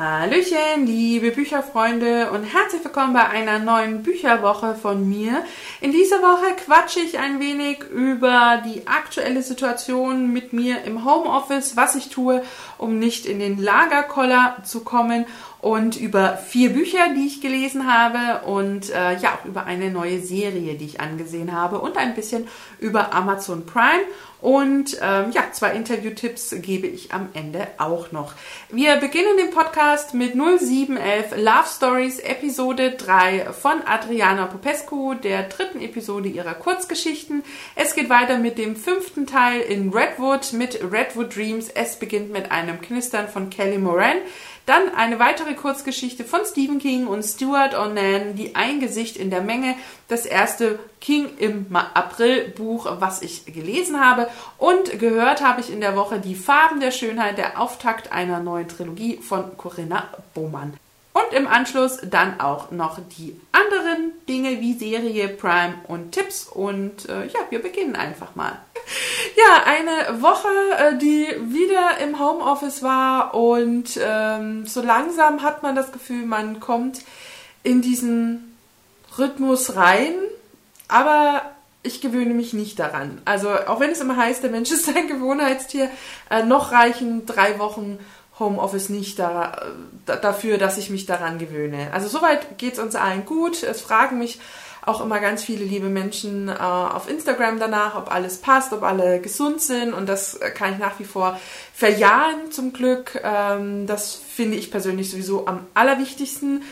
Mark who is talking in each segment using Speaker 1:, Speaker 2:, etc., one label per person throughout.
Speaker 1: Hallöchen, liebe Bücherfreunde und herzlich willkommen bei einer neuen Bücherwoche von mir. In dieser Woche quatsche ich ein wenig über die aktuelle Situation mit mir im Homeoffice, was ich tue, um nicht in den Lagerkoller zu kommen und über vier Bücher, die ich gelesen habe und äh, ja auch über eine neue Serie, die ich angesehen habe und ein bisschen über Amazon Prime. Und ähm, ja, zwei Interviewtipps gebe ich am Ende auch noch. Wir beginnen den Podcast mit 0711 Love Stories Episode 3 von Adriana Popescu, der dritten Episode ihrer Kurzgeschichten. Es geht weiter mit dem fünften Teil in Redwood mit Redwood Dreams. Es beginnt mit einem Knistern von Kelly Moran. Dann eine weitere Kurzgeschichte von Stephen King und Stuart Onan, die Ein Gesicht in der Menge, das erste King im April Buch, was ich gelesen habe. Und gehört habe ich in der Woche Die Farben der Schönheit, der Auftakt einer neuen Trilogie von Corinna Bohmann. Und im Anschluss dann auch noch die anderen Dinge wie Serie, Prime und Tipps. Und äh, ja, wir beginnen einfach mal. Ja, eine Woche, äh, die wieder im Homeoffice war und ähm, so langsam hat man das Gefühl, man kommt in diesen Rhythmus rein, aber ich gewöhne mich nicht daran. Also auch wenn es immer heißt, der Mensch ist ein Gewohnheitstier, äh, noch reichen drei Wochen Homeoffice nicht da, dafür, dass ich mich daran gewöhne. Also soweit geht es uns allen gut. Es fragen mich auch immer ganz viele liebe Menschen äh, auf Instagram danach, ob alles passt, ob alle gesund sind und das kann ich nach wie vor verjahen zum Glück. Ähm, das finde ich persönlich sowieso am allerwichtigsten.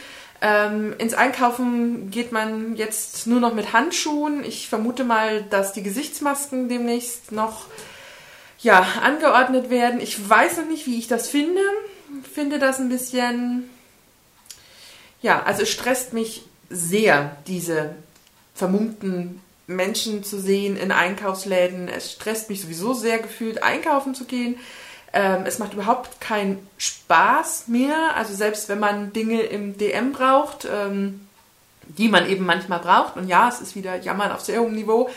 Speaker 1: Ähm, ins Einkaufen geht man jetzt nur noch mit Handschuhen. Ich vermute mal, dass die Gesichtsmasken demnächst noch ja, angeordnet werden. Ich weiß noch nicht, wie ich das finde. Finde das ein bisschen, ja, also es stresst mich sehr, diese vermummten Menschen zu sehen in Einkaufsläden. Es stresst mich sowieso sehr gefühlt, einkaufen zu gehen. Ähm, es macht überhaupt keinen Spaß mehr. Also selbst wenn man Dinge im DM braucht, ähm, die man eben manchmal braucht. Und ja, es ist wieder Jammern auf sehr hohem Niveau.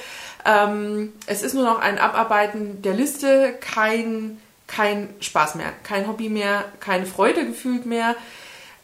Speaker 1: Ähm, es ist nur noch ein Abarbeiten der Liste, kein, kein Spaß mehr, kein Hobby mehr, keine Freude gefühlt mehr.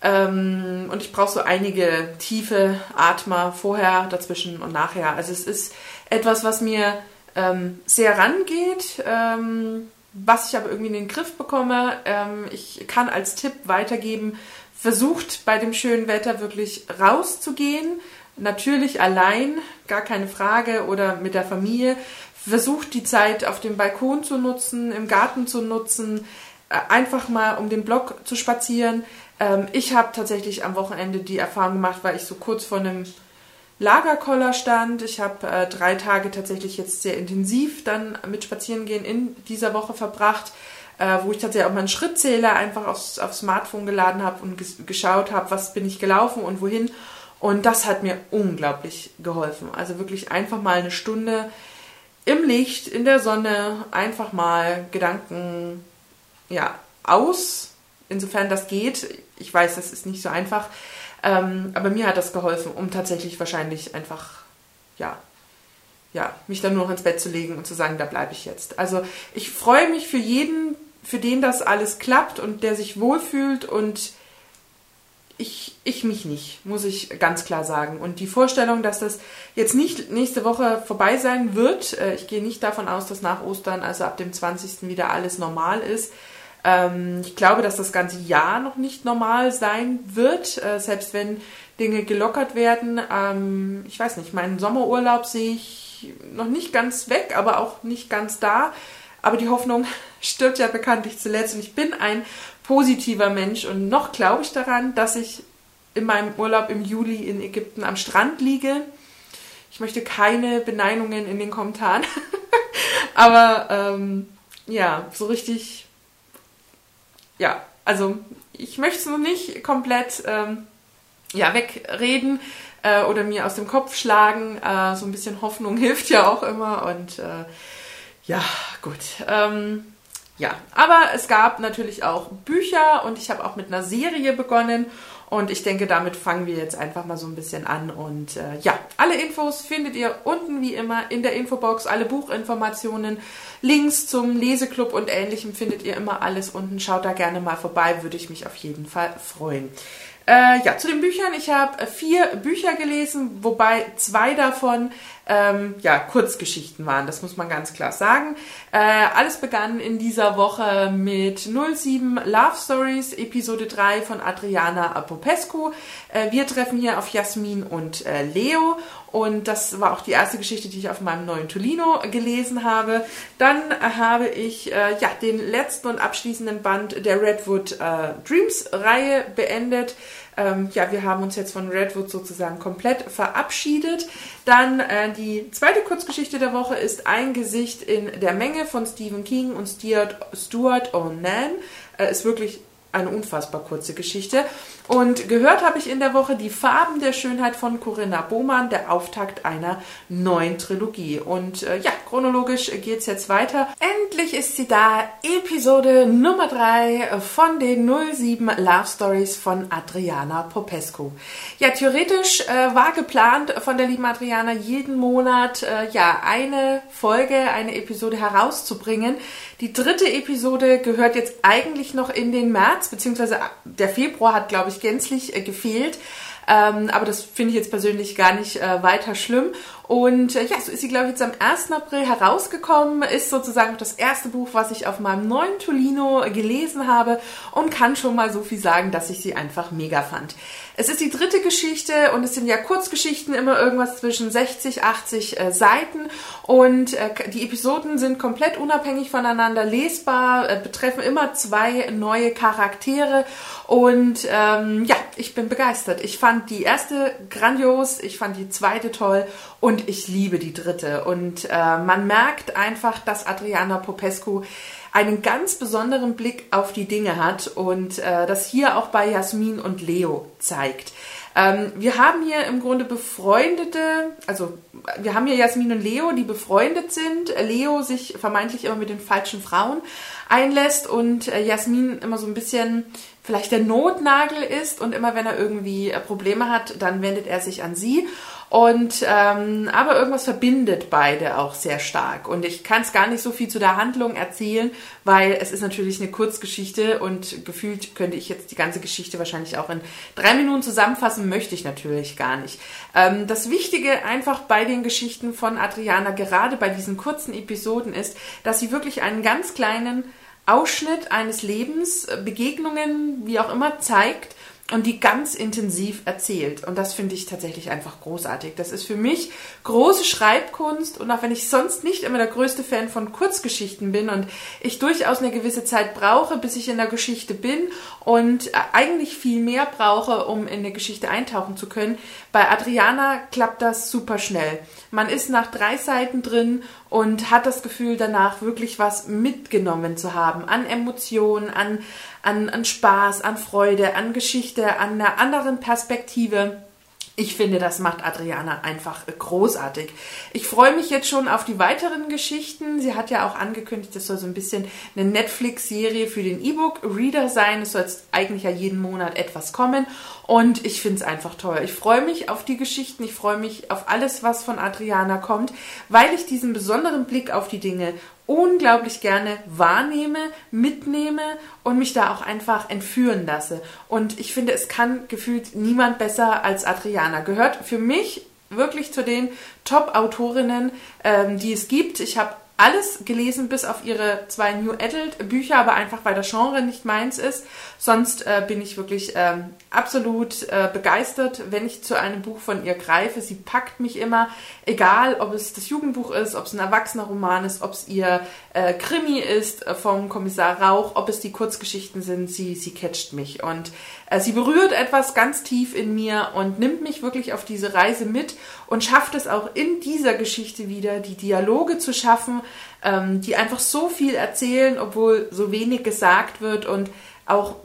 Speaker 1: Ähm, und ich brauche so einige tiefe Atmer vorher, dazwischen und nachher. Also es ist etwas, was mir ähm, sehr rangeht, ähm, was ich aber irgendwie in den Griff bekomme. Ähm, ich kann als Tipp weitergeben, versucht bei dem schönen Wetter wirklich rauszugehen. Natürlich allein, gar keine Frage, oder mit der Familie. Versucht die Zeit auf dem Balkon zu nutzen, im Garten zu nutzen, äh, einfach mal um den Block zu spazieren. Ähm, ich habe tatsächlich am Wochenende die Erfahrung gemacht, weil ich so kurz vor einem Lagerkoller stand. Ich habe äh, drei Tage tatsächlich jetzt sehr intensiv dann mit Spazierengehen in dieser Woche verbracht, äh, wo ich tatsächlich auch meinen Schrittzähler einfach aufs, aufs Smartphone geladen habe und geschaut habe, was bin ich gelaufen und wohin. Und das hat mir unglaublich geholfen. Also wirklich einfach mal eine Stunde im Licht, in der Sonne, einfach mal Gedanken ja, aus, insofern das geht. Ich weiß, das ist nicht so einfach. Ähm, aber mir hat das geholfen, um tatsächlich wahrscheinlich einfach, ja, ja, mich dann nur noch ins Bett zu legen und zu sagen, da bleibe ich jetzt. Also ich freue mich für jeden, für den das alles klappt und der sich wohlfühlt und ich, ich mich nicht, muss ich ganz klar sagen. Und die Vorstellung, dass das jetzt nicht nächste Woche vorbei sein wird, äh, ich gehe nicht davon aus, dass nach Ostern, also ab dem 20. wieder alles normal ist, ähm, ich glaube, dass das ganze Jahr noch nicht normal sein wird, äh, selbst wenn Dinge gelockert werden. Ähm, ich weiß nicht, meinen Sommerurlaub sehe ich noch nicht ganz weg, aber auch nicht ganz da. Aber die Hoffnung stirbt ja bekanntlich zuletzt und ich bin ein positiver Mensch und noch glaube ich daran, dass ich in meinem Urlaub im Juli in Ägypten am Strand liege. Ich möchte keine Beneinungen in den Kommentaren, aber ähm, ja, so richtig ja, also ich möchte es noch nicht komplett ähm, ja, wegreden äh, oder mir aus dem Kopf schlagen. Äh, so ein bisschen Hoffnung hilft ja auch immer und äh, ja, gut. Ähm, ja, aber es gab natürlich auch Bücher und ich habe auch mit einer Serie begonnen Und ich denke, damit fangen wir jetzt einfach mal so ein bisschen an. Und äh, ja, alle Infos findet ihr unten wie immer in der Infobox. Alle Buchinformationen, Links zum Leseklub und ähnlichem findet ihr immer alles unten. Schaut da gerne mal vorbei, würde ich mich auf jeden Fall freuen. Äh, ja, zu den Büchern. Ich habe vier Bücher gelesen, wobei zwei davon ähm, ja, Kurzgeschichten waren. Das muss man ganz klar sagen. Äh, alles begann in dieser Woche mit 07 Love Stories, Episode 3 von Adriana Popescu. Äh, wir treffen hier auf Jasmin und äh, Leo. Und das war auch die erste Geschichte, die ich auf meinem neuen Tolino gelesen habe. Dann habe ich äh, ja, den letzten und abschließenden Band der Redwood äh, Dreams Reihe beendet. Ähm, ja, wir haben uns jetzt von Redwood sozusagen komplett verabschiedet. Dann äh, die zweite Kurzgeschichte der Woche ist Ein Gesicht in der Menge von Stephen King und Stuart, O'Nan. Äh, ist wirklich eine unfassbar kurze Geschichte. Und gehört habe ich in der Woche die Farben der Schönheit von Corinna Bohmann, der Auftakt einer neuen Trilogie. Und äh, ja, chronologisch geht es jetzt weiter. Endlich ist sie da, Episode Nummer 3 von den 07 Love Stories von Adriana Popescu. Ja, theoretisch äh, war geplant von der lieben Adriana jeden Monat äh, ja eine Folge, eine Episode herauszubringen. Die dritte Episode gehört jetzt eigentlich noch in den März, beziehungsweise der Februar hat, glaube ich, gänzlich äh, gefehlt. Ähm, aber das finde ich jetzt persönlich gar nicht äh, weiter schlimm. Und äh, ja, so ist sie, glaube ich, jetzt am 1. April herausgekommen, ist sozusagen das erste Buch, was ich auf meinem neuen Tolino gelesen habe und kann schon mal so viel sagen, dass ich sie einfach mega fand. Es ist die dritte Geschichte und es sind ja Kurzgeschichten, immer irgendwas zwischen 60, 80 äh, Seiten und äh, die Episoden sind komplett unabhängig voneinander lesbar, äh, betreffen immer zwei neue Charaktere und ähm, ja, ich bin begeistert. Ich fand die erste grandios, ich fand die zweite toll und ich liebe die dritte. Und äh, man merkt einfach, dass Adriana Popescu einen ganz besonderen Blick auf die Dinge hat und äh, das hier auch bei Jasmin und Leo zeigt. Ähm, wir haben hier im Grunde befreundete, also wir haben hier Jasmin und Leo, die befreundet sind. Leo sich vermeintlich immer mit den falschen Frauen einlässt und äh, Jasmin immer so ein bisschen vielleicht der Notnagel ist und immer wenn er irgendwie äh, Probleme hat, dann wendet er sich an sie. Und ähm, aber irgendwas verbindet beide auch sehr stark. Und ich kann es gar nicht so viel zu der Handlung erzählen, weil es ist natürlich eine Kurzgeschichte und gefühlt könnte ich jetzt die ganze Geschichte wahrscheinlich auch in drei Minuten zusammenfassen, möchte ich natürlich gar nicht. Ähm, das Wichtige einfach bei den Geschichten von Adriana, gerade bei diesen kurzen Episoden, ist, dass sie wirklich einen ganz kleinen Ausschnitt eines Lebens, Begegnungen, wie auch immer, zeigt und die ganz intensiv erzählt. Und das finde ich tatsächlich einfach großartig. Das ist für mich große Schreibkunst und auch wenn ich sonst nicht immer der größte Fan von Kurzgeschichten bin und ich durchaus eine gewisse Zeit brauche, bis ich in der Geschichte bin und eigentlich viel mehr brauche, um in eine Geschichte eintauchen zu können, bei Adriana klappt das super schnell. Man ist nach drei Seiten drin und hat das Gefühl, danach wirklich was mitgenommen zu haben an Emotionen, an, an, an Spaß, an Freude, an Geschichte, an einer anderen Perspektive. Ich finde, das macht Adriana einfach großartig. Ich freue mich jetzt schon auf die weiteren Geschichten. Sie hat ja auch angekündigt, es soll so ein bisschen eine Netflix-Serie für den E-Book-Reader sein. Es soll jetzt eigentlich ja jeden Monat etwas kommen. Und ich finde es einfach toll. Ich freue mich auf die Geschichten. Ich freue mich auf alles, was von Adriana kommt, weil ich diesen besonderen Blick auf die Dinge unglaublich gerne wahrnehme, mitnehme und mich da auch einfach entführen lasse. Und ich finde, es kann gefühlt niemand besser als Adriana. Gehört für mich wirklich zu den Top-Autorinnen, ähm, die es gibt. Ich habe alles gelesen, bis auf ihre zwei New Adult Bücher, aber einfach weil das Genre nicht meins ist. Sonst äh, bin ich wirklich ähm, absolut äh, begeistert, wenn ich zu einem Buch von ihr greife. Sie packt mich immer, egal ob es das Jugendbuch ist, ob es ein erwachsener Roman ist, ob es ihr äh, Krimi ist äh, vom Kommissar Rauch, ob es die Kurzgeschichten sind. Sie, sie catcht mich und sie berührt etwas ganz tief in mir und nimmt mich wirklich auf diese Reise mit und schafft es auch in dieser Geschichte wieder, die Dialoge zu schaffen, ähm, die einfach so viel erzählen, obwohl so wenig gesagt wird und auch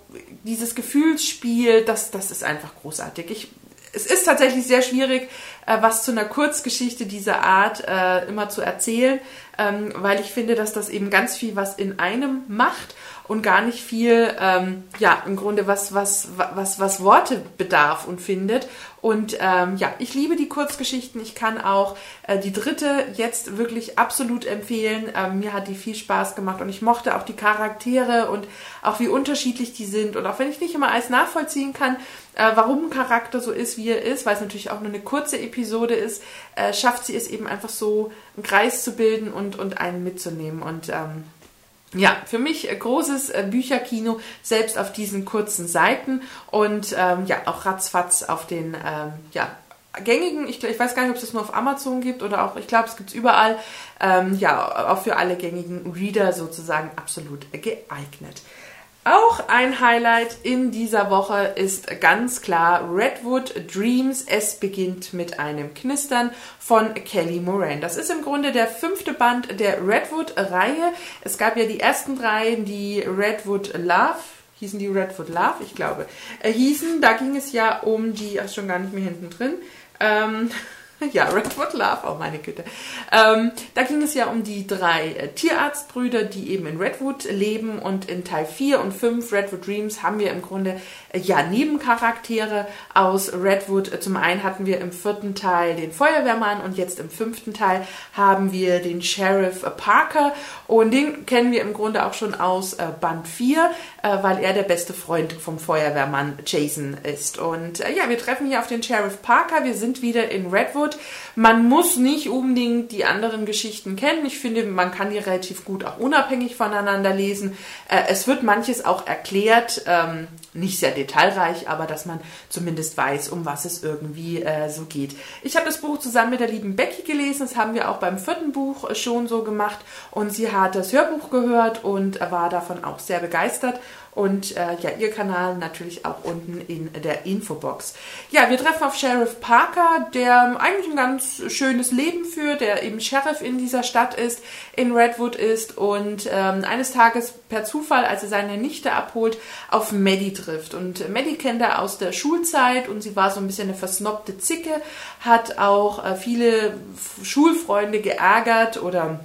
Speaker 1: dieses Gefühlsspiel, das, das ist einfach großartig. Ich, es ist tatsächlich sehr schwierig, äh, was zu einer Kurzgeschichte dieser Art äh, immer zu erzählen, ähm, weil ich finde, dass das eben ganz viel was in einem macht und gar nicht viel, ähm, ja, im Grunde was, was, was, was Worte bedarf und findet. Und ähm, ja, ich liebe die Kurzgeschichten. Ich kann auch äh, die dritte jetzt wirklich absolut empfehlen. Ähm, mir hat die viel Spaß gemacht und ich mochte auch die Charaktere und auch wie unterschiedlich die sind. Und auch wenn ich nicht immer alles nachvollziehen kann, äh, warum ein Charakter so ist, wie er ist, weil es natürlich auch nur eine kurze Episode ist, äh, schafft sie es eben einfach so, einen Kreis zu bilden und, und einen mitzunehmen. Und ähm, ja, für mich großes äh, Bücherkino, selbst auf diesen kurzen Seiten und ähm, ja, auch ratzfatz auf den ähm, ja, gängigen, ich, ich, weiß gar nicht, ob es das nur auf Amazon gibt oder auch, ich glaube, es gibt es überall, ähm, ja, auch für alle gängigen Reader sozusagen absolut geeignet. Auch ein Highlight in dieser Woche ist ganz klar Redwood Dreams. Es beginnt mit einem Knistern von Kelly Moran. Das ist im Grunde der fünfte Band der Redwood-Reihe. Es gab ja die ersten drei, die Redwood Love hießen die Redwood Love, ich glaube, äh, hießen. Da ging es ja um die, ach schon gar nicht mehr hinten drin. Ähm, Ja, Redwood Love, oh meine Güte. Ähm, da ging es ja um die drei äh, Tierarztbrüder, die eben in Redwood leben und in Teil 4 und 5 Redwood Dreams haben wir im Grunde ja Nebencharaktere aus Redwood. Zum einen hatten wir im vierten Teil den Feuerwehrmann und jetzt im fünften Teil haben wir den Sheriff Parker und den kennen wir im Grunde auch schon aus äh, Band 4, äh, weil er der beste Freund vom Feuerwehrmann Jason ist. Und äh, ja, wir treffen hier auf den Sheriff Parker. Wir sind wieder in Redwood. Man muss nicht unbedingt die anderen Geschichten kennen. Ich finde, man kann die relativ gut auch unabhängig voneinander lesen. Es wird manches auch erklärt, ähm, nicht sehr detailreich, aber dass man zumindest weiß, um was es irgendwie äh, so geht. Ich habe das Buch zusammen mit der lieben Becky gelesen. Das haben wir auch beim vierten Buch schon so gemacht. Und sie hat das Hörbuch gehört und war davon auch sehr begeistert und äh, ja, ihr Kanal natürlich auch unten in der Infobox. Ja, wir treffen auf Sheriff Parker, der eigentlich ein ganz schönes Leben führt, der eben Sheriff in dieser Stadt ist, in Redwood ist und ähm, eines Tages per Zufall, als er seine Nichte abholt, auf Maddie trifft. Und Maddie kennt er aus der Schulzeit und sie war so ein bisschen eine versnobte Zicke, hat auch äh, viele Schulfreunde geärgert oder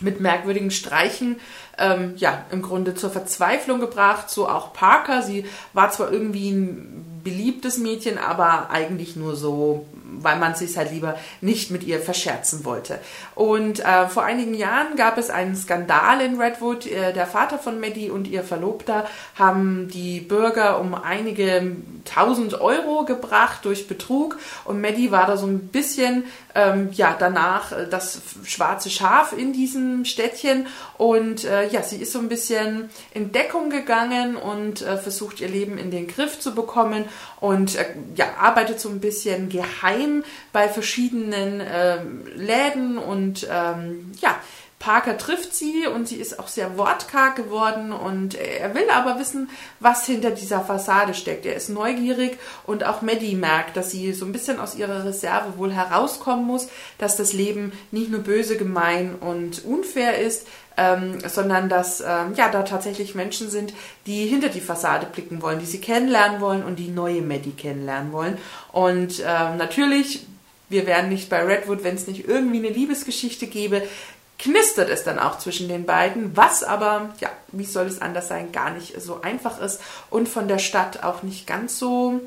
Speaker 1: mit merkwürdigen Streichen ähm, ja im Grunde zur Verzweiflung gebracht. So auch Parker. Sie war zwar irgendwie ein beliebtes Mädchen, aber eigentlich nur so weil man sich halt lieber nicht mit ihr verscherzen wollte. Und äh, vor einigen Jahren gab es einen Skandal in Redwood. Äh, der Vater von Maddie und ihr Verlobter haben die Bürger um einige tausend Euro gebracht durch Betrug und Maddie war da so ein bisschen ähm, ja danach äh, das schwarze Schaf in diesem Städtchen und äh, ja sie ist so ein bisschen in Deckung gegangen und äh, versucht ihr Leben in den Griff zu bekommen und äh, ja arbeitet so ein bisschen geheim bei verschiedenen ähm, Läden und ähm, ja Parker trifft sie und sie ist auch sehr wortkarg geworden und er will aber wissen, was hinter dieser Fassade steckt. Er ist neugierig und auch Maddie merkt, dass sie so ein bisschen aus ihrer Reserve wohl herauskommen muss, dass das Leben nicht nur böse, gemein und unfair ist, ähm, sondern dass ähm, ja da tatsächlich Menschen sind, die hinter die Fassade blicken wollen, die sie kennenlernen wollen und die neue Maddie kennenlernen wollen. Und ähm, natürlich wir wären nicht bei Redwood, wenn es nicht irgendwie eine Liebesgeschichte gäbe knistert es dann auch zwischen den beiden, was aber, ja, wie soll es anders sein, gar nicht so einfach ist und von der Stadt auch nicht ganz so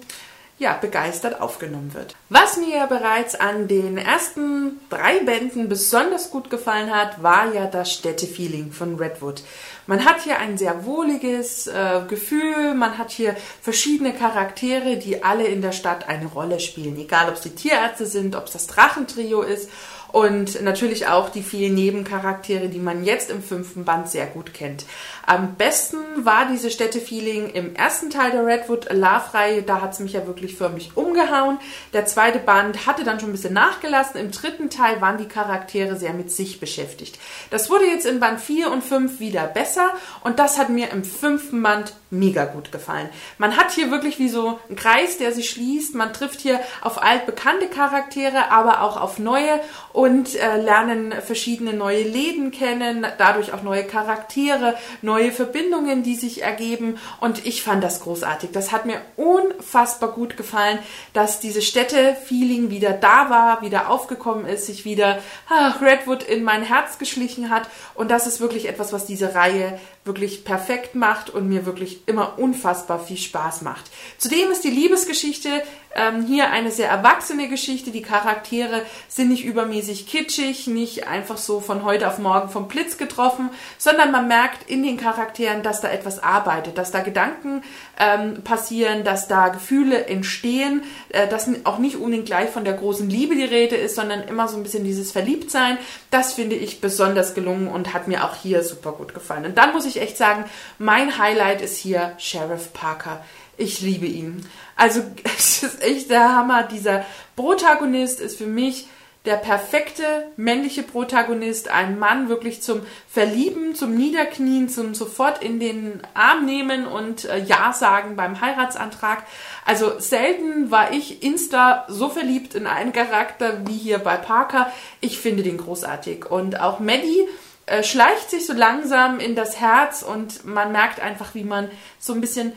Speaker 1: ja, begeistert aufgenommen wird. Was mir ja bereits an den ersten drei Bänden besonders gut gefallen hat, war ja das Städtefeeling von Redwood. Man hat hier ein sehr wohliges äh, Gefühl, man hat hier verschiedene Charaktere, die alle in der Stadt eine Rolle spielen, egal ob es die Tierärzte sind, ob es das Drachentrio ist und natürlich auch die vielen Nebencharaktere, die man jetzt im fünften Band sehr gut kennt. Am besten war diese Städtefeeling im ersten Teil der Redwood Love-Reihe. Da hat es mich ja wirklich förmlich umgehauen. Der zweite Band hatte dann schon ein bisschen nachgelassen. Im dritten Teil waren die Charaktere sehr mit sich beschäftigt. Das wurde jetzt in Band 4 und 5 wieder besser und das hat mir im fünften Band mega gut gefallen. Man hat hier wirklich wie so einen Kreis, der sich schließt. Man trifft hier auf altbekannte Charaktere, aber auch auf neue und äh, lernen verschiedene neue Läden kennen, dadurch auch neue Charaktere, neue Verbindungen, die sich ergeben. Und ich fand das großartig. Das hat mir unfassbar gut gefallen, dass diese Städte-Feeling wieder da war, wieder aufgekommen ist, sich wieder ach, Redwood in mein Herz geschlichen hat. Und das ist wirklich etwas, was diese Reihe wirklich perfekt macht und mir wirklich immer unfassbar viel Spaß macht. Zudem ist die Liebesgeschichte ähm, hier eine sehr erwachsene Geschichte. Die Charaktere sind nicht übermäßig kitschig, nicht einfach so von heute auf morgen vom Blitz getroffen, sondern man merkt in den Charakteren, dass da etwas arbeitet, dass da Gedanken ähm, passieren, dass da Gefühle entstehen, äh, dass auch nicht unbedingt gleich von der großen Liebe die Rede ist, sondern immer so ein bisschen dieses Verliebtsein. Das finde ich besonders gelungen und hat mir auch hier super gut gefallen. Und dann muss ich echt sagen, mein Highlight ist hier Sheriff Parker. Ich liebe ihn. Also es ist echt der Hammer. Dieser Protagonist ist für mich der perfekte männliche Protagonist, ein Mann wirklich zum Verlieben, zum Niederknien, zum sofort in den Arm nehmen und äh, Ja sagen beim Heiratsantrag. Also selten war ich insta so verliebt in einen Charakter wie hier bei Parker. Ich finde den großartig. Und auch Maddie äh, schleicht sich so langsam in das Herz und man merkt einfach, wie man so ein bisschen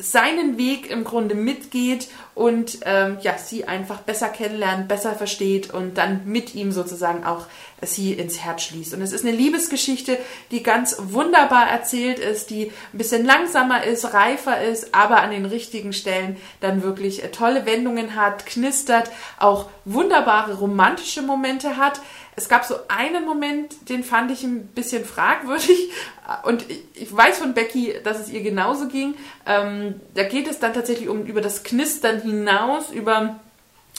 Speaker 1: seinen Weg im Grunde mitgeht und ähm, ja, sie einfach besser kennenlernt, besser versteht und dann mit ihm sozusagen auch sie ins Herz schließt. Und es ist eine Liebesgeschichte, die ganz wunderbar erzählt ist, die ein bisschen langsamer ist, reifer ist, aber an den richtigen Stellen dann wirklich äh, tolle Wendungen hat, knistert, auch wunderbare romantische Momente hat. Es gab so einen Moment, den fand ich ein bisschen fragwürdig. Und ich weiß von Becky, dass es ihr genauso ging. Ähm, da geht es dann tatsächlich um über das Knistern hinaus, über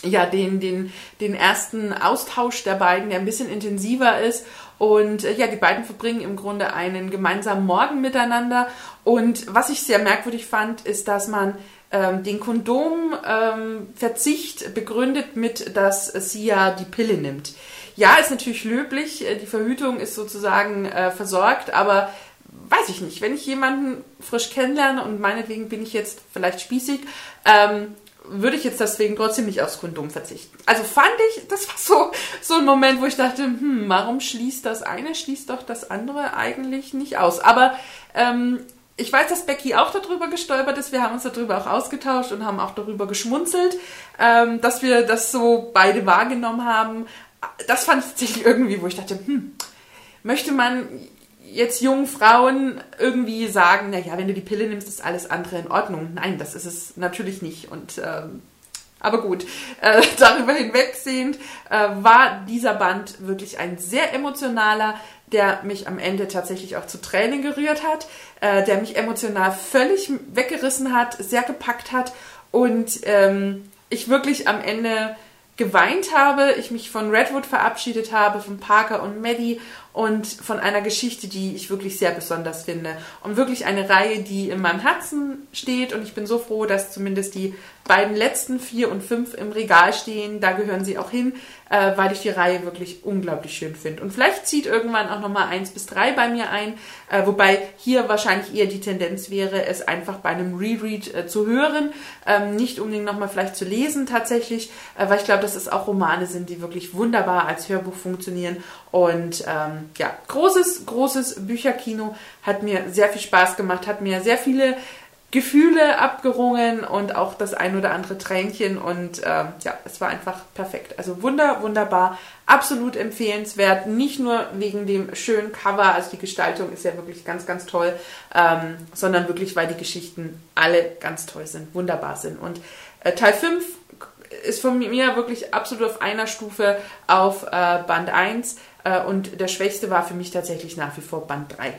Speaker 1: ja, den, den, den ersten Austausch der beiden, der ein bisschen intensiver ist. Und äh, ja, die beiden verbringen im Grunde einen gemeinsamen Morgen miteinander. Und was ich sehr merkwürdig fand, ist, dass man ähm, den Kondomverzicht ähm, begründet mit, dass sie ja die Pille nimmt. Ja, ist natürlich löblich, äh, die Verhütung ist sozusagen äh, versorgt, aber weiß ich nicht, wenn ich jemanden frisch kennenlerne und meinetwegen bin ich jetzt vielleicht spießig, ähm, würde ich jetzt deswegen trotzdem nicht aufs Kondom verzichten. Also fand ich, das war so, so ein Moment, wo ich dachte, hm, warum schließt das eine, schließt doch das andere eigentlich nicht aus. Aber ähm, ich weiß, dass Becky auch darüber gestolpert ist. Wir haben uns darüber auch ausgetauscht und haben auch darüber geschmunzelt, ähm, dass wir das so beide wahrgenommen haben. Das fand ich tatsächlich irgendwie, wo ich dachte, hm, möchte man jetzt jungen Frauen irgendwie sagen, naja, wenn du die Pille nimmst, ist alles andere in Ordnung. Nein, das ist es natürlich nicht. Und ähm, aber gut, äh, darüber hinwegsehend äh, war dieser Band wirklich ein sehr emotionaler, der mich am Ende tatsächlich auch zu Tränen gerührt hat, äh, der mich emotional völlig weggerissen hat, sehr gepackt hat und ähm, ich wirklich am Ende geweint habe, ich mich von Redwood verabschiedet habe, von Parker und Maddie und von einer Geschichte, die ich wirklich sehr besonders finde. Und wirklich eine Reihe, die in meinem Herzen steht und ich bin so froh, dass zumindest die beiden letzten vier und fünf im Regal stehen. Da gehören sie auch hin, äh, weil ich die Reihe wirklich unglaublich schön finde. Und vielleicht zieht irgendwann auch nochmal eins bis drei bei mir ein, äh, wobei hier wahrscheinlich eher die Tendenz wäre, es einfach bei einem Reread äh, zu hören, ähm, nicht unbedingt nochmal vielleicht zu lesen tatsächlich, äh, weil ich glaube, dass es auch Romane sind, die wirklich wunderbar als Hörbuch funktionieren. Und ähm, ja, großes, großes Bücherkino hat mir sehr viel Spaß gemacht, hat mir sehr viele Gefühle abgerungen und auch das ein oder andere Tränchen und ähm, ja, es war einfach perfekt. Also wunder, wunderbar, absolut empfehlenswert, nicht nur wegen dem schönen Cover, also die Gestaltung ist ja wirklich ganz, ganz toll, ähm, sondern wirklich, weil die Geschichten alle ganz toll sind, wunderbar sind. Und äh, Teil 5 ist von mir wirklich absolut auf einer Stufe auf äh, Band 1 äh, und der schwächste war für mich tatsächlich nach wie vor Band 3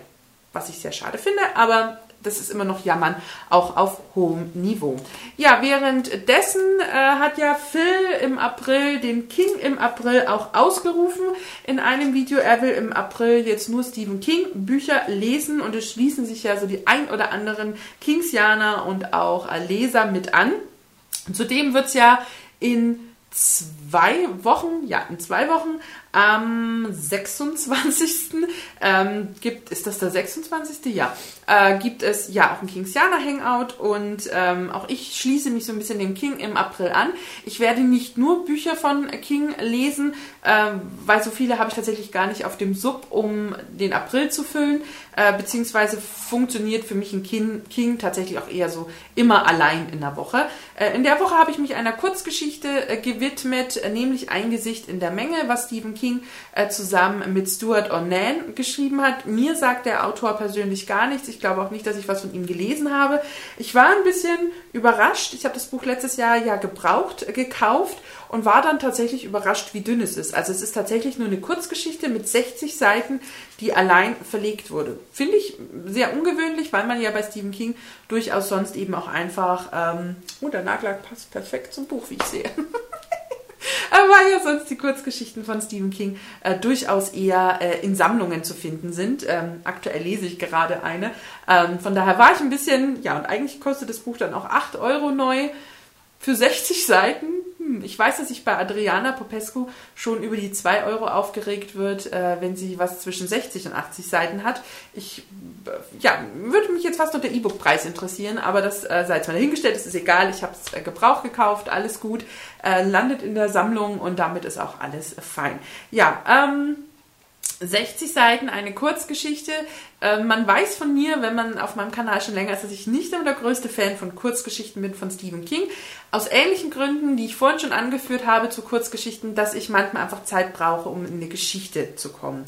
Speaker 1: was ich sehr schade finde, aber das ist immer noch Jammern, auch auf hohem Niveau. Ja, währenddessen äh, hat ja Phil im April den King im April auch ausgerufen in einem Video. Er will im April jetzt nur Stephen King Bücher lesen und es schließen sich ja so die ein oder anderen Kingsianer und auch äh, Leser mit an. Zudem wird es ja in zwei Wochen, ja, in zwei Wochen Am 26. Ähm, gibt, ist das der 26.? Ja. Äh, gibt es ja auch ein Kingsianer Hangout und ähm, auch ich schließe mich so ein bisschen dem King im April an. Ich werde nicht nur Bücher von King lesen, äh, weil so viele habe ich tatsächlich gar nicht auf dem Sub, um den April zu füllen, äh, beziehungsweise funktioniert für mich ein King, King tatsächlich auch eher so immer allein in der Woche. Äh, in der Woche habe ich mich einer Kurzgeschichte äh, gewidmet, nämlich Ein Gesicht in der Menge, was Stephen King zusammen mit Stuart Ornan geschrieben hat. Mir sagt der Autor persönlich gar nichts. Ich glaube auch nicht, dass ich was von ihm gelesen habe. Ich war ein bisschen überrascht. Ich habe das Buch letztes Jahr ja gebraucht, gekauft und war dann tatsächlich überrascht, wie dünn es ist. Also es ist tatsächlich nur eine Kurzgeschichte mit 60 Seiten, die allein verlegt wurde. Finde ich sehr ungewöhnlich, weil man ja bei Stephen King durchaus sonst eben auch einfach, ähm, oh, der Nagellack passt perfekt zum Buch, wie ich sehe. Weil ja sonst die Kurzgeschichten von Stephen King äh, durchaus eher äh, in Sammlungen zu finden sind. Ähm, aktuell lese ich gerade eine. Ähm, von daher war ich ein bisschen, ja, und eigentlich kostet das Buch dann auch 8 Euro neu für 60 Seiten hm, ich weiß, dass sich bei Adriana Popescu schon über die 2 Euro aufgeregt wird, äh, wenn sie was zwischen 60 und 80 Seiten hat. Ich äh, ja, würde mich jetzt fast noch der E-Book-Preis interessieren, aber das äh, sei jetzt mal dahingestellt, es ist egal, ich habe es äh, Gebrauch gekauft, alles gut, äh, landet in der Sammlung und damit ist auch alles fein. Ja, ähm, 60 Seiten, eine Kurzgeschichte. Ähm, man weiß von mir, wenn man auf meinem Kanal schon länger ist, dass ich nicht immer der größte Fan von Kurzgeschichten bin von Stephen King. Aus ähnlichen Gründen, die ich vorhin schon angeführt habe zu Kurzgeschichten, dass ich manchmal einfach Zeit brauche, um in eine Geschichte zu kommen.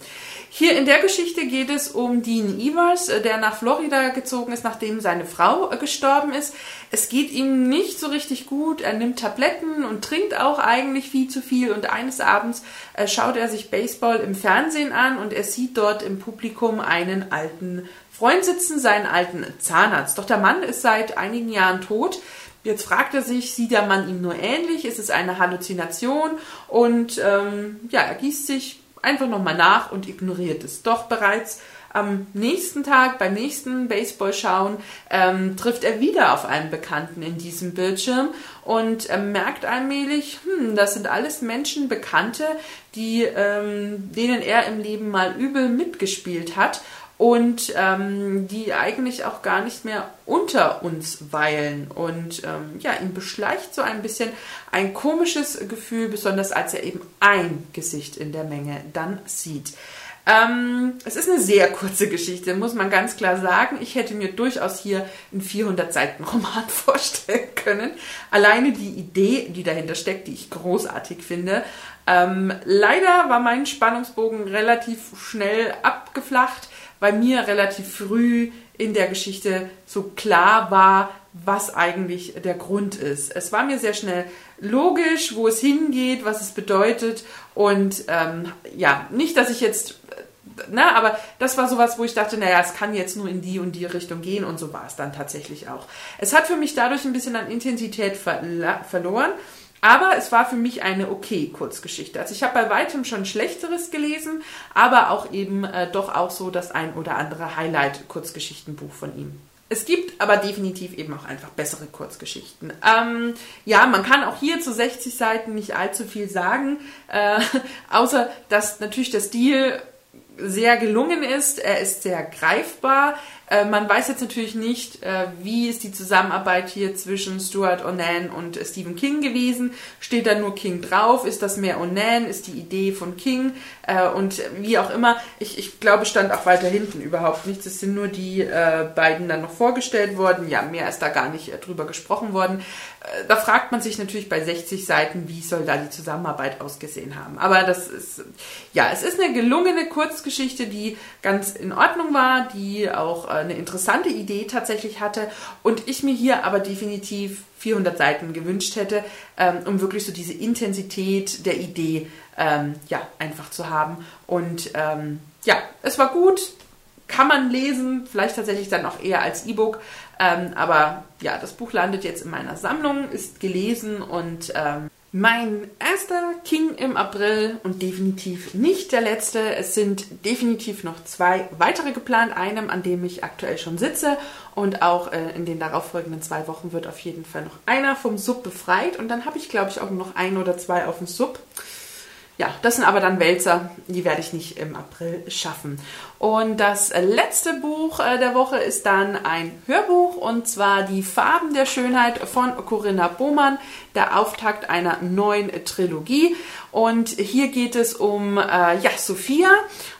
Speaker 1: Hier in der Geschichte geht es um Dean Evers, äh, der nach Florida gezogen ist, nachdem seine Frau äh, gestorben ist. Es geht ihm nicht so richtig gut. Er nimmt Tabletten und trinkt auch eigentlich viel zu viel. Und eines Abends äh, schaut er sich Baseball im Fernsehen an und er sieht dort im Publikum einen alten Freund sitzen, seinen alten Zahnarzt. Doch der Mann ist seit einigen Jahren tot. Jetzt fragt er sich, sieht der Mann ihm nur ähnlich? Ist es eine Halluzination? Und ähm, ja, er gießt sich einfach nochmal nach und ignoriert es. Doch bereits am nächsten Tag, beim nächsten Baseball-Schauen, ähm, trifft er wieder auf einen Bekannten in diesem Bildschirm und äh, merkt allmählich, hm, das sind alles Menschen, Bekannte, die, ähm, denen er im Leben mal übel mitgespielt hat und ähm, die eigentlich auch gar nicht mehr unter uns weilen. Und ähm, ja, ihn beschleicht so ein bisschen ein komisches Gefühl, besonders als er eben ein Gesicht in der Menge dann sieht. Ähm, es ist eine sehr kurze Geschichte, muss man ganz klar sagen. Ich hätte mir durchaus hier einen 400 Seiten Roman vorstellen können. Alleine die Idee, die dahinter steckt, die ich großartig finde. Ähm, leider war mein Spannungsbogen relativ schnell abgeflacht weil mir relativ früh in der Geschichte so klar war, was eigentlich der Grund ist. Es war mir sehr schnell logisch, wo es hingeht, was es bedeutet und ähm, ja, nicht, dass ich jetzt, na, ne, aber das war sowas, wo ich dachte, naja, es kann jetzt nur in die und die Richtung gehen und so war es dann tatsächlich auch. Es hat für mich dadurch ein bisschen an Intensität verloren aber es war für mich eine okay Kurzgeschichte. Also ich habe bei weitem schon Schlechteres gelesen, aber auch eben äh, doch auch so das ein oder andere Highlight-Kurzgeschichtenbuch von ihm. Es gibt aber definitiv eben auch einfach bessere Kurzgeschichten. Ähm, ja, man kann auch hier zu 60 Seiten nicht allzu viel sagen, äh, außer dass natürlich der Stil sehr gelungen ist. Er ist sehr greifbar. Äh, man weiß jetzt natürlich nicht, äh, wie ist die Zusammenarbeit hier zwischen Stuart Onan und Stephen King gewesen. Steht da nur King drauf? Ist das mehr Onan? Ist die Idee von King? Äh, und wie auch immer, ich, ich glaube, stand auch weiter hinten überhaupt nichts. Es sind nur die äh, beiden dann noch vorgestellt worden. Ja, mehr ist da gar nicht äh, drüber gesprochen worden. Äh, da fragt man sich natürlich bei 60 Seiten, wie soll da die Zusammenarbeit ausgesehen haben. Aber das ist, ja, es ist eine gelungene Kurzgeschichte, die ganz in Ordnung war, die auch eine interessante Idee tatsächlich hatte und ich mir hier aber definitiv 400 Seiten gewünscht hätte, ähm, um wirklich so diese Intensität der Idee ähm, ja, einfach zu haben. Und ähm, ja, es war gut, kann man lesen, vielleicht tatsächlich dann auch eher als E-Book. Ähm, aber ja, das Buch landet jetzt in meiner Sammlung, ist gelesen und ähm, mein erster King im April und definitiv nicht der letzte. Es sind definitiv noch zwei weitere geplant. Einem, an dem ich aktuell schon sitze und auch äh, in den darauffolgenden zwei Wochen wird auf jeden Fall noch einer vom Sub befreit und dann habe ich glaube ich auch noch ein oder zwei auf dem Sub. Ja, das sind aber dann Wälzer, die werde ich nicht im April schaffen. Und das letzte Buch äh, der Woche ist dann ein Hörbuch und zwar Die Farben der Schönheit von Corinna Bohmann, der Auftakt einer neuen Trilogie. Und hier geht es um äh, ja, Sophia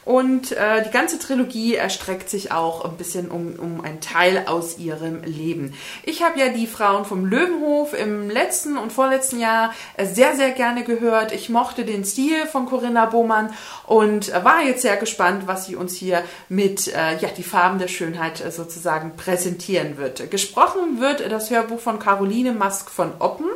Speaker 1: und äh, die ganze Trilogie erstreckt sich auch ein bisschen um, um einen Teil aus ihrem Leben. Ich habe ja die Frauen vom Löwenhof im letzten und vorletzten Jahr äh, sehr, sehr gerne gehört. Ich mochte den Stil von Corinna Bohmann und war jetzt sehr gespannt, was sie uns hier mit äh, ja, die Farben der Schönheit äh, sozusagen präsentieren wird. Gesprochen wird das Hörbuch von Caroline Mask von Oppen.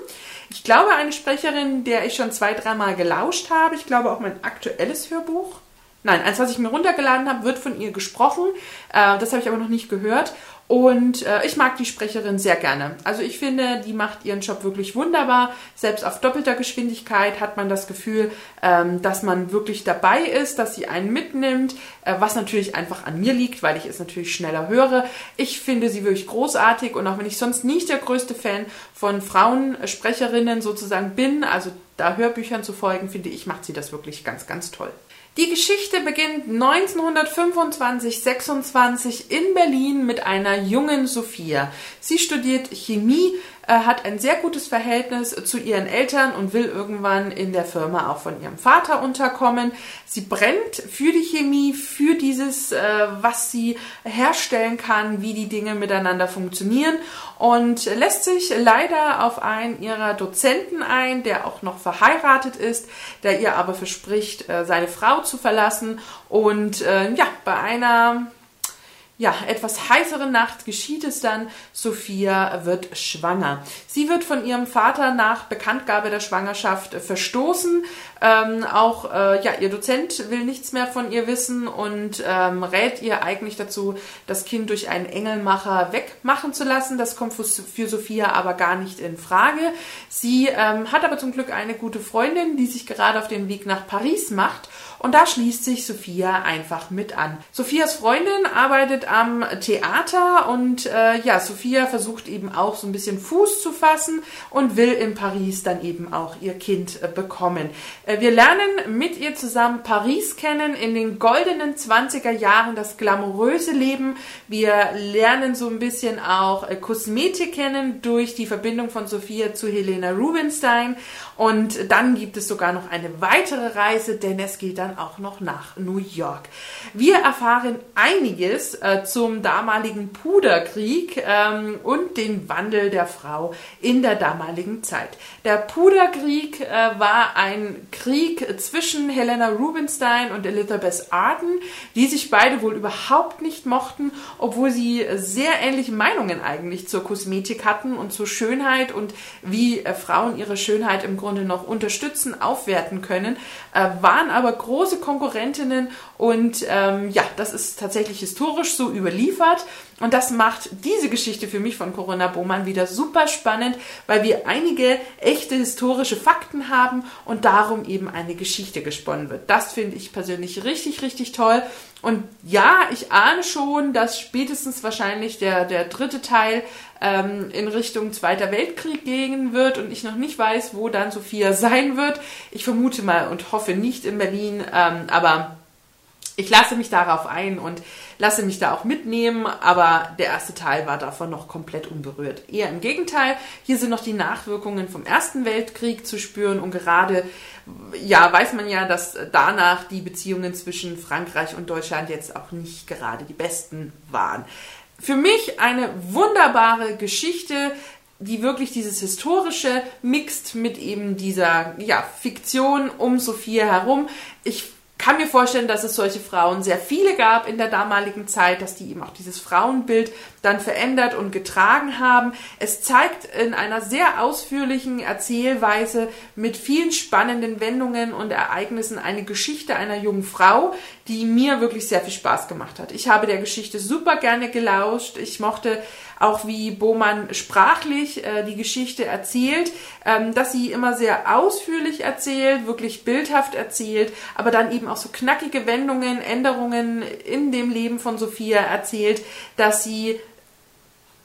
Speaker 1: Ich glaube, eine Sprecherin, der ich schon zwei, dreimal gelauscht habe. Ich glaube auch mein aktuelles Hörbuch. Nein, eins, was ich mir runtergeladen habe, wird von ihr gesprochen. Äh, das habe ich aber noch nicht gehört. Und äh, ich mag die Sprecherin sehr gerne. Also ich finde, die macht ihren Job wirklich wunderbar. Selbst auf doppelter Geschwindigkeit hat man das Gefühl, ähm, dass man wirklich dabei ist, dass sie einen mitnimmt, äh, was natürlich einfach an mir liegt, weil ich es natürlich schneller höre. Ich finde sie wirklich großartig und auch wenn ich sonst nicht der größte Fan von Frauensprecherinnen sozusagen bin, also da Hörbüchern zu folgen, finde ich, macht sie das wirklich ganz, ganz toll. Die Geschichte beginnt 1925-26 in Berlin mit einer jungen Sophia. Sie studiert Chemie hat ein sehr gutes Verhältnis zu ihren Eltern und will irgendwann in der Firma auch von ihrem Vater unterkommen. Sie brennt für die Chemie, für dieses, äh, was sie herstellen kann, wie die Dinge miteinander funktionieren und lässt sich leider auf einen ihrer Dozenten ein, der auch noch verheiratet ist, der ihr aber verspricht, äh, seine Frau zu verlassen und äh, ja, bei einer ja, etwas heißeren Nacht geschieht es dann. Sophia wird schwanger. Sie wird von ihrem Vater nach Bekanntgabe der Schwangerschaft verstoßen. Ähm, auch äh, ja, ihr Dozent will nichts mehr von ihr wissen und ähm, rät ihr eigentlich dazu, das Kind durch einen Engelmacher wegmachen zu lassen. Das kommt für, für Sophia aber gar nicht in Frage. Sie ähm, hat aber zum Glück eine gute Freundin, die sich gerade auf den Weg nach Paris macht und da schließt sich Sophia einfach mit an. Sophias Freundin arbeitet am Theater und äh, ja, Sophia versucht eben auch so ein bisschen Fuß zu fassen und will in Paris dann eben auch ihr Kind äh, bekommen. Äh, wir lernen mit ihr zusammen Paris kennen in den goldenen 20er Jahren, das glamouröse Leben. Wir lernen so ein bisschen auch äh, Kosmetik kennen durch die Verbindung von Sophia zu Helena Rubinstein und dann gibt es sogar noch eine weitere Reise, denn es geht dann auch noch nach New York. Wir erfahren einiges äh, zum damaligen Puderkrieg ähm, und den Wandel der Frau in der damaligen Zeit. Der Puderkrieg äh, war ein Krieg zwischen Helena Rubinstein und Elizabeth Arden, die sich beide wohl überhaupt nicht mochten, obwohl sie sehr ähnliche Meinungen eigentlich zur Kosmetik hatten und zur Schönheit und wie äh, Frauen ihre Schönheit im Grunde Grunde noch unterstützen, aufwerten können, äh, waren aber große Konkurrentinnen und ähm, ja, das ist tatsächlich historisch so überliefert. Und das macht diese Geschichte für mich von Corinna Bohmann wieder super spannend, weil wir einige echte historische Fakten haben und darum eben eine Geschichte gesponnen wird. Das finde ich persönlich richtig, richtig toll. Und ja, ich ahne schon, dass spätestens wahrscheinlich der, der dritte Teil ähm, in Richtung Zweiter Weltkrieg gehen wird und ich noch nicht weiß, wo dann Sophia sein wird. Ich vermute mal und hoffe nicht in Berlin, ähm, aber ich lasse mich darauf ein und lasse mich da auch mitnehmen, aber der erste Teil war davon noch komplett unberührt. Eher im Gegenteil, hier sind noch die Nachwirkungen vom Ersten Weltkrieg zu spüren und gerade, ja, weiß man ja, dass danach die Beziehungen zwischen Frankreich und Deutschland jetzt auch nicht gerade die besten waren. Für mich eine wunderbare Geschichte, die wirklich dieses historische mixt mit eben dieser ja, Fiktion um Sophia herum. Ich kann mir vorstellen, dass es solche Frauen sehr viele gab in der damaligen Zeit, dass die eben auch dieses Frauenbild dann verändert und getragen haben. Es zeigt in einer sehr ausführlichen Erzählweise mit vielen spannenden Wendungen und Ereignissen eine Geschichte einer jungen Frau, die mir wirklich sehr viel Spaß gemacht hat. Ich habe der Geschichte super gerne gelauscht. Ich mochte auch wie Bohmann sprachlich äh, die Geschichte erzählt, ähm, dass sie immer sehr ausführlich erzählt, wirklich bildhaft erzählt, aber dann eben auch so knackige Wendungen, Änderungen in dem Leben von Sophia erzählt, dass sie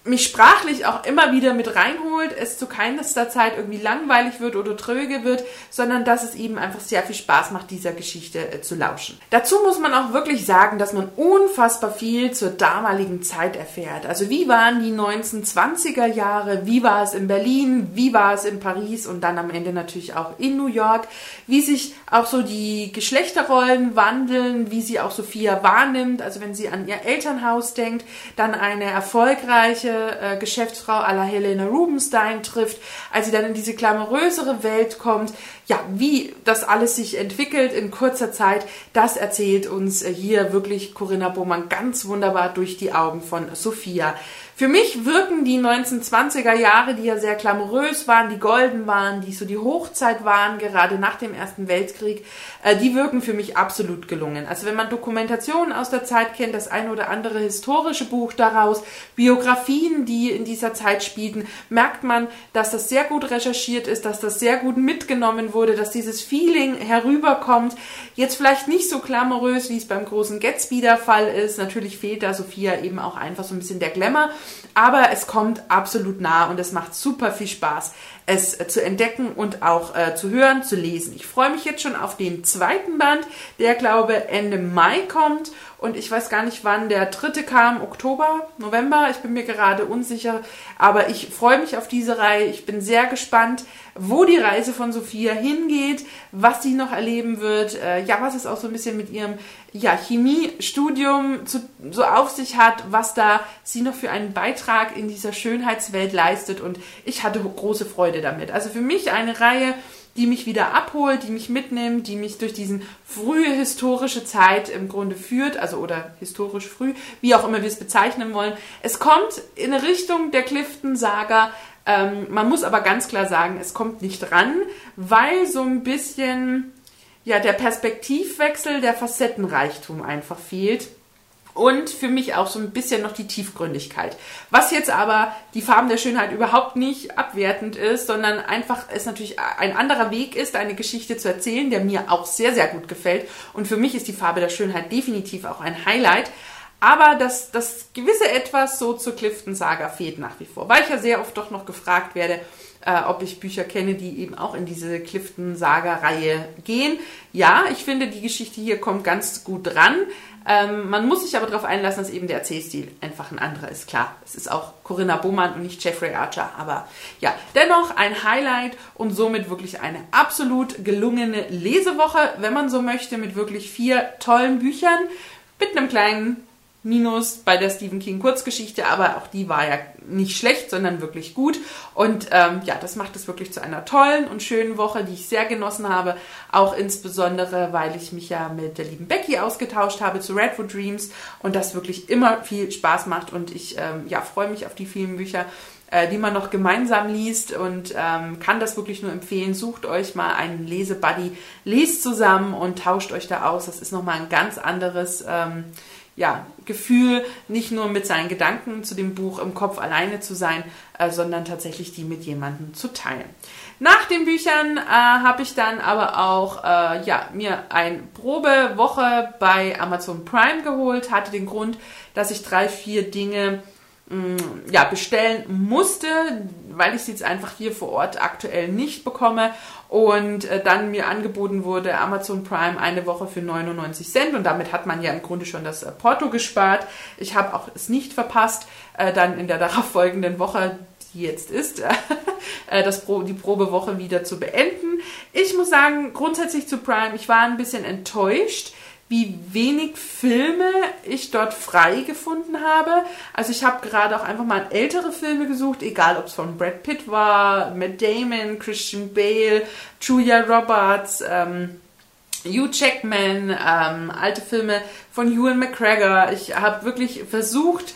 Speaker 1: mich sprachlich auch immer wieder mit reinholt, es zu keinster Zeit irgendwie langweilig wird oder tröge wird, sondern dass es eben einfach sehr viel Spaß macht, dieser Geschichte äh, zu lauschen. Dazu muss man auch wirklich sagen, dass man unfassbar viel zur damaligen Zeit erfährt. Also wie waren die 1920er Jahre, wie war es in Berlin, wie war es in Paris? Und dann am Ende natürlich auch in New York, wie sich auch so die Geschlechterrollen wandeln, wie sie auch Sophia wahrnimmt, also wenn sie an ihr Elternhaus denkt, dann eine erfolgreiche äh, Geschäftsfrau à la Helena Rubenstein trifft, als sie dann in diese glamourösere Welt kommt. Ja, wie das alles sich entwickelt in kurzer Zeit, das erzählt uns äh, hier wirklich Corinna Bohmann ganz wunderbar durch die Augen von Sophia. Für mich wirken die 1920er Jahre, die ja sehr glamourös waren, die golden waren, die so die Hochzeit waren, gerade nach dem Ersten Weltkrieg, äh, die wirken für mich absolut gelungen. Also wenn man Dokumentationen aus der Zeit kennt, das eine oder andere historische Buch daraus, Biografien, die in dieser Zeit spielten, merkt man, dass das sehr gut recherchiert ist, dass das sehr gut mitgenommen wurde, dass dieses Feeling herüberkommt. Jetzt vielleicht nicht so glamourös, wie es beim großen Gatsby der Fall ist. Natürlich fehlt da Sophia eben auch einfach so ein bisschen der Glamour. Aber es kommt absolut nah und es macht super viel Spaß, es äh, zu entdecken und auch äh, zu hören, zu lesen. Ich freue mich jetzt schon auf den zweiten Band, der glaube Ende Mai kommt. Und ich weiß gar nicht, wann der dritte kam, Oktober, November, ich bin mir gerade unsicher, aber ich freue mich auf diese Reihe. Ich bin sehr gespannt, wo die Reise von Sophia hingeht, was sie noch erleben wird, äh, ja, was es auch so ein bisschen mit ihrem ja, Chemiestudium zu, so auf sich hat, was da sie noch für einen Beitrag in dieser Schönheitswelt leistet. Und ich hatte große Freude damit. Also für mich eine Reihe, die mich wieder abholt, die mich mitnimmt, die mich durch diesen frühe historische Zeit im Grunde führt, also oder historisch früh, wie auch immer wir es bezeichnen wollen. Es kommt in Richtung der Clifton-Saga, ähm, man muss aber ganz klar sagen, es kommt nicht ran, weil so ein bisschen ja der Perspektivwechsel, der Facettenreichtum einfach fehlt. Und für mich auch so ein bisschen noch die Tiefgründigkeit. Was jetzt aber die Farben der Schönheit überhaupt nicht abwertend ist, sondern einfach es natürlich ein anderer Weg ist, eine Geschichte zu erzählen, der mir auch sehr, sehr gut gefällt. Und für mich ist die Farbe der Schönheit definitiv auch ein Highlight. Aber das, das gewisse Etwas so zur Clifton-Saga fehlt nach wie vor, weil ich ja sehr oft doch noch gefragt werde, äh, ob ich Bücher kenne, die eben auch in diese Clifton-Saga-Reihe gehen. Ja, ich finde, die Geschichte hier kommt ganz gut dran. Ähm, man muss sich aber darauf einlassen, dass eben der Erzählstil einfach ein anderer ist. Klar, es ist auch Corinna Bowman und nicht Jeffrey Archer, aber ja, dennoch ein Highlight und somit wirklich eine absolut gelungene Lesewoche, wenn man so möchte, mit wirklich vier tollen Büchern, mit einem kleinen Minus bei der Stephen King Kurzgeschichte, aber auch die war ja nicht schlecht, sondern wirklich gut. Und ähm, ja, das macht es wirklich zu einer tollen und schönen Woche, die ich sehr genossen habe. Auch insbesondere, weil ich mich ja mit der lieben Becky ausgetauscht habe zu Redwood Dreams und das wirklich immer viel Spaß macht. Und ich ähm, ja, freue mich auf die vielen Bücher, äh, die man noch gemeinsam liest und ähm, kann das wirklich nur empfehlen. Sucht euch mal einen Lesebuddy, lest zusammen und tauscht euch da aus. Das ist nochmal ein ganz anderes. Ähm, ja, Gefühl, nicht nur mit seinen Gedanken zu dem Buch im Kopf alleine zu sein, äh, sondern tatsächlich die mit jemandem zu teilen. Nach den Büchern äh, habe ich dann aber auch äh, ja, mir eine Probewoche bei Amazon Prime geholt, hatte den Grund, dass ich drei, vier Dinge ja, bestellen musste, weil ich sie jetzt einfach hier vor Ort aktuell nicht bekomme und äh, dann mir angeboten wurde Amazon Prime eine Woche für 99 Cent und damit hat man ja im Grunde schon das äh, Porto gespart. Ich habe auch es nicht verpasst, äh, dann in der darauffolgenden Woche die jetzt ist, äh, das Pro, die Probewoche wieder zu beenden. Ich muss sagen, grundsätzlich zu Prime, ich war ein bisschen enttäuscht wie wenig Filme ich dort frei gefunden habe. Also ich habe gerade auch einfach mal ältere Filme gesucht, egal ob es von Brad Pitt war, Matt Damon, Christian Bale, Julia Roberts, ähm, Hugh Jackman, ähm, alte Filme von Ewan McGregor. Ich habe wirklich versucht,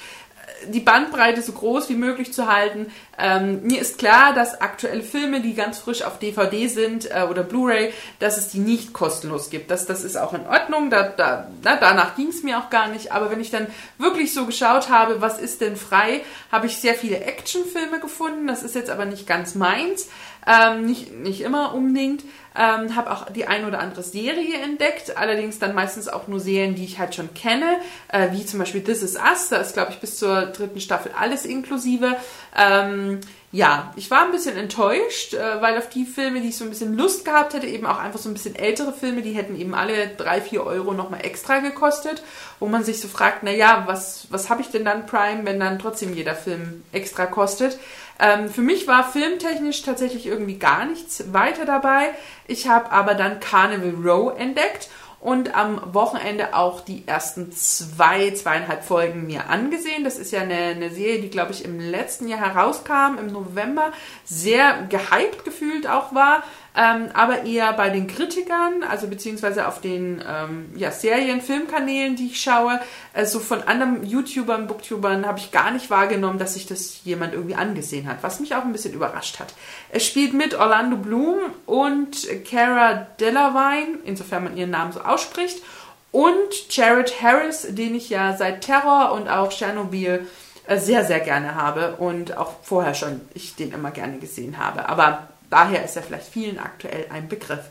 Speaker 1: die Bandbreite so groß wie möglich zu halten. Ähm, mir ist klar, dass aktuelle Filme, die ganz frisch auf DVD sind äh, oder Blu-ray, dass es die nicht kostenlos gibt. Das, das ist auch in Ordnung, da, da, na, danach ging es mir auch gar nicht. Aber wenn ich dann wirklich so geschaut habe, was ist denn frei, habe ich sehr viele Actionfilme gefunden. Das ist jetzt aber nicht ganz meins, ähm, nicht, nicht immer unbedingt. Ähm, habe auch die ein oder andere Serie entdeckt, allerdings dann meistens auch nur Serien, die ich halt schon kenne, äh, wie zum Beispiel This Is Us. Da ist, glaube ich, bis zur dritten Staffel alles inklusive. Ähm, ja, ich war ein bisschen enttäuscht, äh, weil auf die Filme, die ich so ein bisschen Lust gehabt hätte, eben auch einfach so ein bisschen ältere Filme, die hätten eben alle drei, vier Euro nochmal extra gekostet, wo man sich so fragt, na ja, was, was habe ich denn dann Prime, wenn dann trotzdem jeder Film extra kostet? Ähm, für mich war filmtechnisch tatsächlich irgendwie gar nichts weiter dabei. Ich habe aber dann Carnival Row entdeckt und am Wochenende auch die ersten zwei, zweieinhalb Folgen mir angesehen. Das ist ja eine, eine Serie, die, glaube ich, im letzten Jahr herauskam, im November, sehr gehypt gefühlt auch war ähm, aber eher bei den Kritikern, also beziehungsweise auf den ähm, ja, Serien, Filmkanälen, die ich schaue. Also von anderen YouTubern, Booktubern habe ich gar nicht wahrgenommen, dass sich das jemand irgendwie angesehen hat, was mich auch ein bisschen überrascht hat. Es spielt mit Orlando Bloom und Cara Delevingne, insofern man ihren Namen so ausspricht, und Jared Harris, den ich ja seit Terror und auch Tschernobyl äh, sehr, sehr gerne habe und auch vorher schon ich den immer gerne gesehen habe. Aber daher ist er vielleicht vielen aktuell ein Begriff.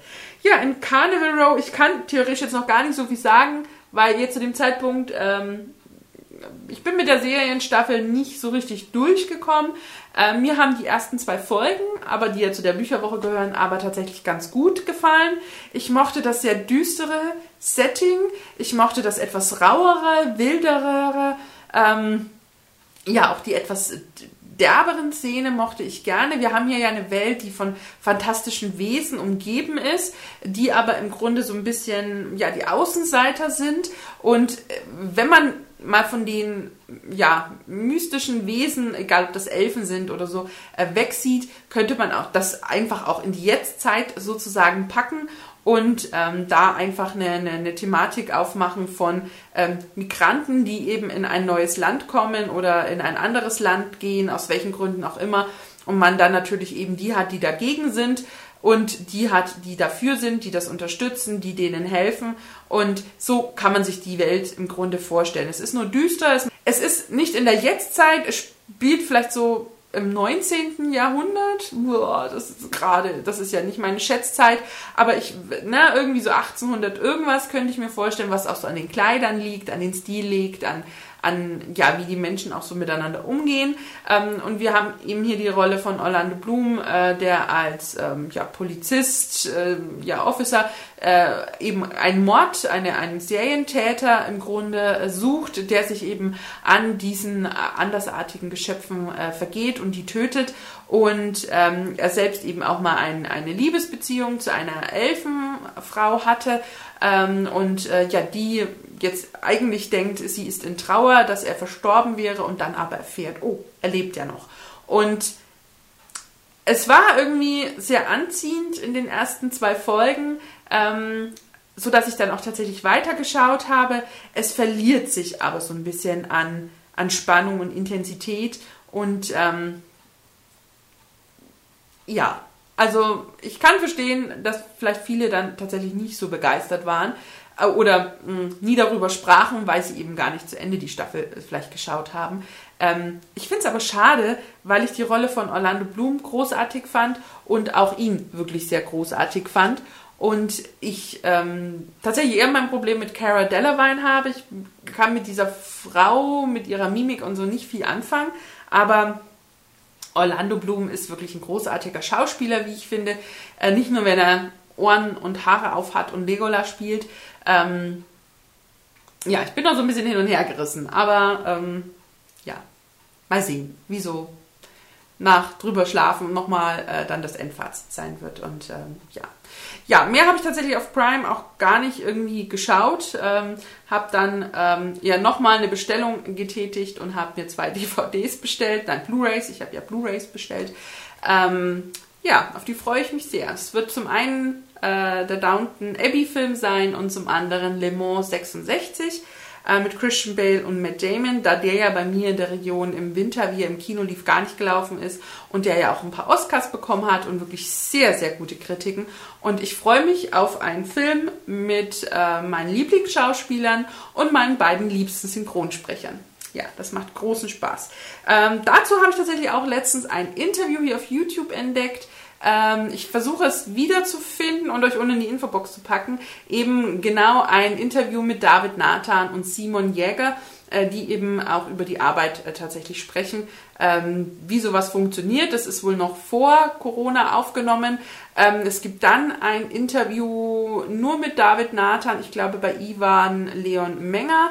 Speaker 1: Ja, in Carnival Row, ich kann theoretisch jetzt noch gar nicht so viel sagen, weil jetzt zu dem Zeitpunkt, ähm, ich bin mit der Serienstaffel nicht so richtig durchgekommen. Äh, mir haben die ersten zwei Folgen, aber die ja zu der Bücherwoche gehören, aber tatsächlich ganz gut gefallen. Ich mochte das sehr düstere Setting. Ich mochte das etwas rauere, wildere, ähm, ja, auch die etwas derberen Szene mochte ich gerne. Wir haben hier ja eine Welt, die von fantastischen Wesen umgeben ist, die aber im Grunde so ein bisschen ja die Außenseiter sind. Und äh, wenn man mal von den ja mystischen Wesen, egal ob das Elfen sind oder so, äh, wegsieht, könnte man auch das einfach auch in die Jetztzeit sozusagen packen und ähm, da einfach eine, eine, eine, Thematik aufmachen von ähm, Migranten, die eben in ein neues Land kommen oder in ein anderes Land gehen, aus welchen Gründen auch immer. Und man dann natürlich eben die hat, die dagegen sind und die hat, die dafür sind, die das unterstützen, die denen helfen. Und so kann man sich die Welt im Grunde vorstellen. Es ist nur düster, es ist nicht in der Jetztzeit, es spielt vielleicht so im 19. Jahrhundert, boah, das ist gerade, das ist ja nicht meine Schätzzeit, aber ich, na, ne, irgendwie so 1800 irgendwas könnte ich mir vorstellen, was auch so an den Kleidern liegt, an den Stil liegt, an, an, ja, wie die Menschen auch so miteinander umgehen. Ähm, und wir haben eben hier die Rolle von Orlando Bloom, äh, der als ähm, ja, Polizist, äh, ja, Officer, äh, eben einen Mord, eine, einen Serientäter im Grunde äh, sucht, der sich eben an diesen äh, andersartigen Geschöpfen äh, vergeht und die tötet. Und ähm, er selbst eben auch mal ein, eine Liebesbeziehung zu einer Elfenfrau hatte. Ähm, und äh, ja, die jetzt eigentlich denkt, sie ist in Trauer, dass er verstorben wäre und dann aber erfährt, oh, er lebt ja noch. Und es war irgendwie sehr anziehend in den ersten zwei Folgen, ähm, so dass ich dann auch tatsächlich weitergeschaut habe. Es verliert sich aber so ein bisschen an, an Spannung und Intensität und ähm, ja, also ich kann verstehen, dass vielleicht viele dann tatsächlich nicht so begeistert waren oder mh, hm, nie darüber sprachen, weil sie eben gar nicht zu Ende die Staffel äh, vielleicht geschaut haben. Ähm, ich finde es aber schade, weil ich die Rolle von Orlando Bloom großartig fand und auch ihn wirklich sehr großartig fand. Und ich ähm, tatsächlich eher mein Problem mit Cara Delevingne habe. Ich kann mit dieser Frau, mit ihrer Mimik und so nicht viel anfangen. Aber Orlando Bloom ist wirklich ein großartiger Schauspieler, wie ich finde. Äh, nicht nur, wenn er Ohren und Haare auf hat und Legolas spielt. Ähm, ja, ich bin noch so ein bisschen hin und her gerissen. Aber ähm, ja, mal sehen, wieso nach drüber schlafen nochmal äh, dann das Endfazit sein wird. Und ähm, ja. Ja, mehr habe ich tatsächlich auf Prime auch gar nicht irgendwie geschaut. Ähm, habe dann ähm, ja nochmal eine Bestellung getätigt und habe mir zwei DVDs bestellt, nein, Blu-rays, ich habe ja Blu-rays bestellt. Ähm, ja, auf die freue ich mich sehr. Es wird zum einen äh, der Downton Abbey Film sein und zum anderen Le Mans 66. äh, mit Christian Bale und Matt Damon, da der ja bei mir in der Region im Winter, wie er im Kino lief, gar nicht gelaufen ist und der ja auch ein paar Oscars bekommen hat und wirklich sehr, sehr gute Kritiken. Und ich freue mich auf einen Film mit äh, meinen Lieblingsschauspielern und meinen beiden liebsten Synchronsprechern. Ja, das macht großen Spaß. Ähm, dazu habe ich tatsächlich auch letztens ein Interview hier auf YouTube entdeckt ähm, ich versuche es wiederzufinden und euch unten in die Infobox zu packen. Eben genau ein Interview mit David Nathan und Simon Jäger, äh, die eben auch über die Arbeit äh, tatsächlich sprechen. Ähm, wie sowas funktioniert, das ist wohl noch vor Corona aufgenommen. Ähm, es gibt dann ein Interview nur mit David Nathan, ich glaube bei Ivan Leon Menger.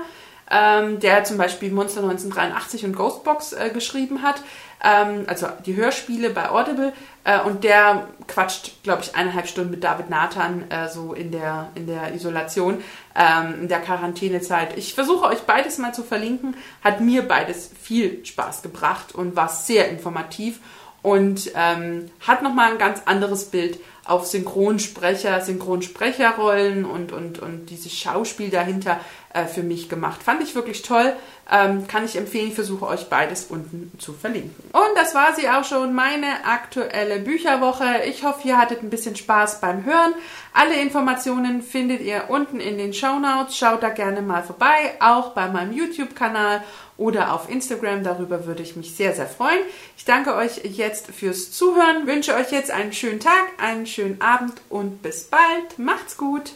Speaker 1: Ähm, der zum Beispiel Monster 1983 und Ghostbox äh, geschrieben hat ähm, also die Hörspiele bei Audible. Äh, und der quatscht, glaube ich, eineinhalb Stunden mit David Nathan äh, so in der, in der Isolation, ähm, in der Quarantänezeit. Ich versuche euch beides mal zu verlinken. Hat mir beides viel Spaß gebracht und war sehr informativ und ähm, hat nochmal ein ganz anderes Bild auf Synchronsprecher, Synchronsprecherrollen und, und, und dieses Schauspiel dahinter äh, für mich gemacht. Fand ich wirklich toll. Ähm, kann ich empfehlen. Ich versuche euch beides unten zu verlinken. Und das war sie auch schon, meine aktuelle Bücherwoche. Ich hoffe, ihr hattet ein bisschen Spaß beim Hören. Alle Informationen findet ihr unten in den Show Notes. Schaut da gerne mal vorbei, auch bei meinem YouTube-Kanal oder auf Instagram. Darüber würde ich mich sehr, sehr freuen. Ich danke euch jetzt fürs Zuhören, wünsche euch jetzt einen schönen Tag, einen schönen Abend und bis bald. Macht's gut!